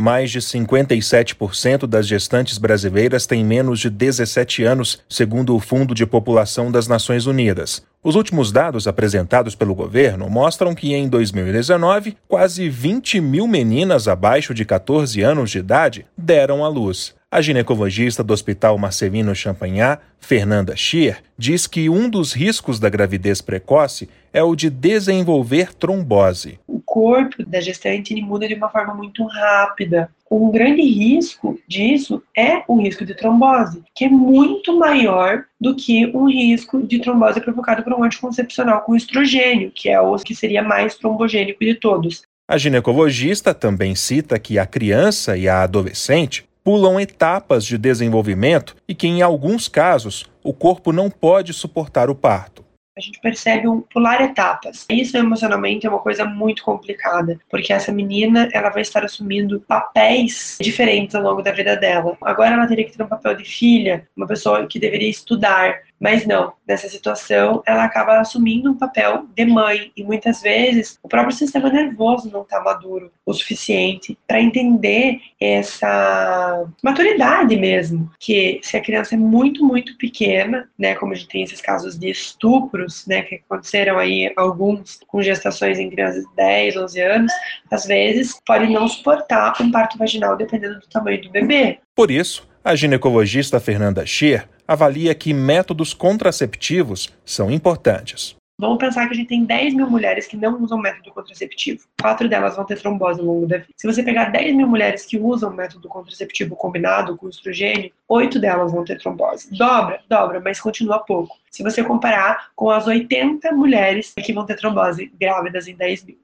Mais de 57% das gestantes brasileiras têm menos de 17 anos, segundo o Fundo de População das Nações Unidas. Os últimos dados apresentados pelo governo mostram que em 2019, quase 20 mil meninas abaixo de 14 anos de idade deram à luz. A ginecologista do Hospital Marcelino Champagnat, Fernanda Schier, diz que um dos riscos da gravidez precoce é o de desenvolver trombose. Corpo da gestante muda de uma forma muito rápida. Um grande risco disso é o risco de trombose, que é muito maior do que um risco de trombose provocado por um anticoncepcional com estrogênio, que é o que seria mais trombogênico de todos. A ginecologista também cita que a criança e a adolescente pulam etapas de desenvolvimento e que, em alguns casos, o corpo não pode suportar o parto a gente percebe um pular etapas. Isso emocionalmente é uma coisa muito complicada, porque essa menina ela vai estar assumindo papéis diferentes ao longo da vida dela. Agora ela teria que ter um papel de filha, uma pessoa que deveria estudar, mas não, nessa situação ela acaba assumindo um papel de mãe e muitas vezes o próprio sistema nervoso não está maduro o suficiente para entender essa maturidade mesmo, que se a criança é muito, muito pequena, né, como a gente tem esses casos de estupros, né, que aconteceram aí alguns com gestações em crianças de 10, 11 anos, às vezes pode não suportar um parto vaginal dependendo do tamanho do bebê. Por isso, a ginecologista Fernanda Schier avalia que métodos contraceptivos são importantes. Vamos pensar que a gente tem 10 mil mulheres que não usam método contraceptivo. Quatro delas vão ter trombose ao longo da vida. Se você pegar 10 mil mulheres que usam método contraceptivo combinado com estrogênio, oito delas vão ter trombose. Dobra, dobra, mas continua pouco. Se você comparar com as 80 mulheres que vão ter trombose grávidas em 10 mil.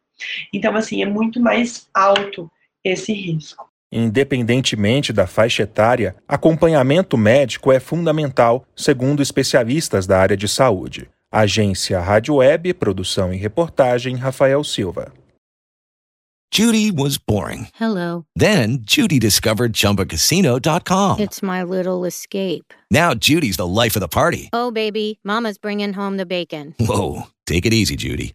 Então, assim, é muito mais alto esse risco. Independentemente da faixa etária, acompanhamento médico é fundamental, segundo especialistas da área de saúde. Agência Rádio Web, produção e reportagem Rafael Silva. Judy was boring. Hello. Then Judy discovered chumbacasino.com. It's my little escape. Now Judy's the life of the party. Oh baby, mama's bringing home the bacon. Whoa, take it easy Judy.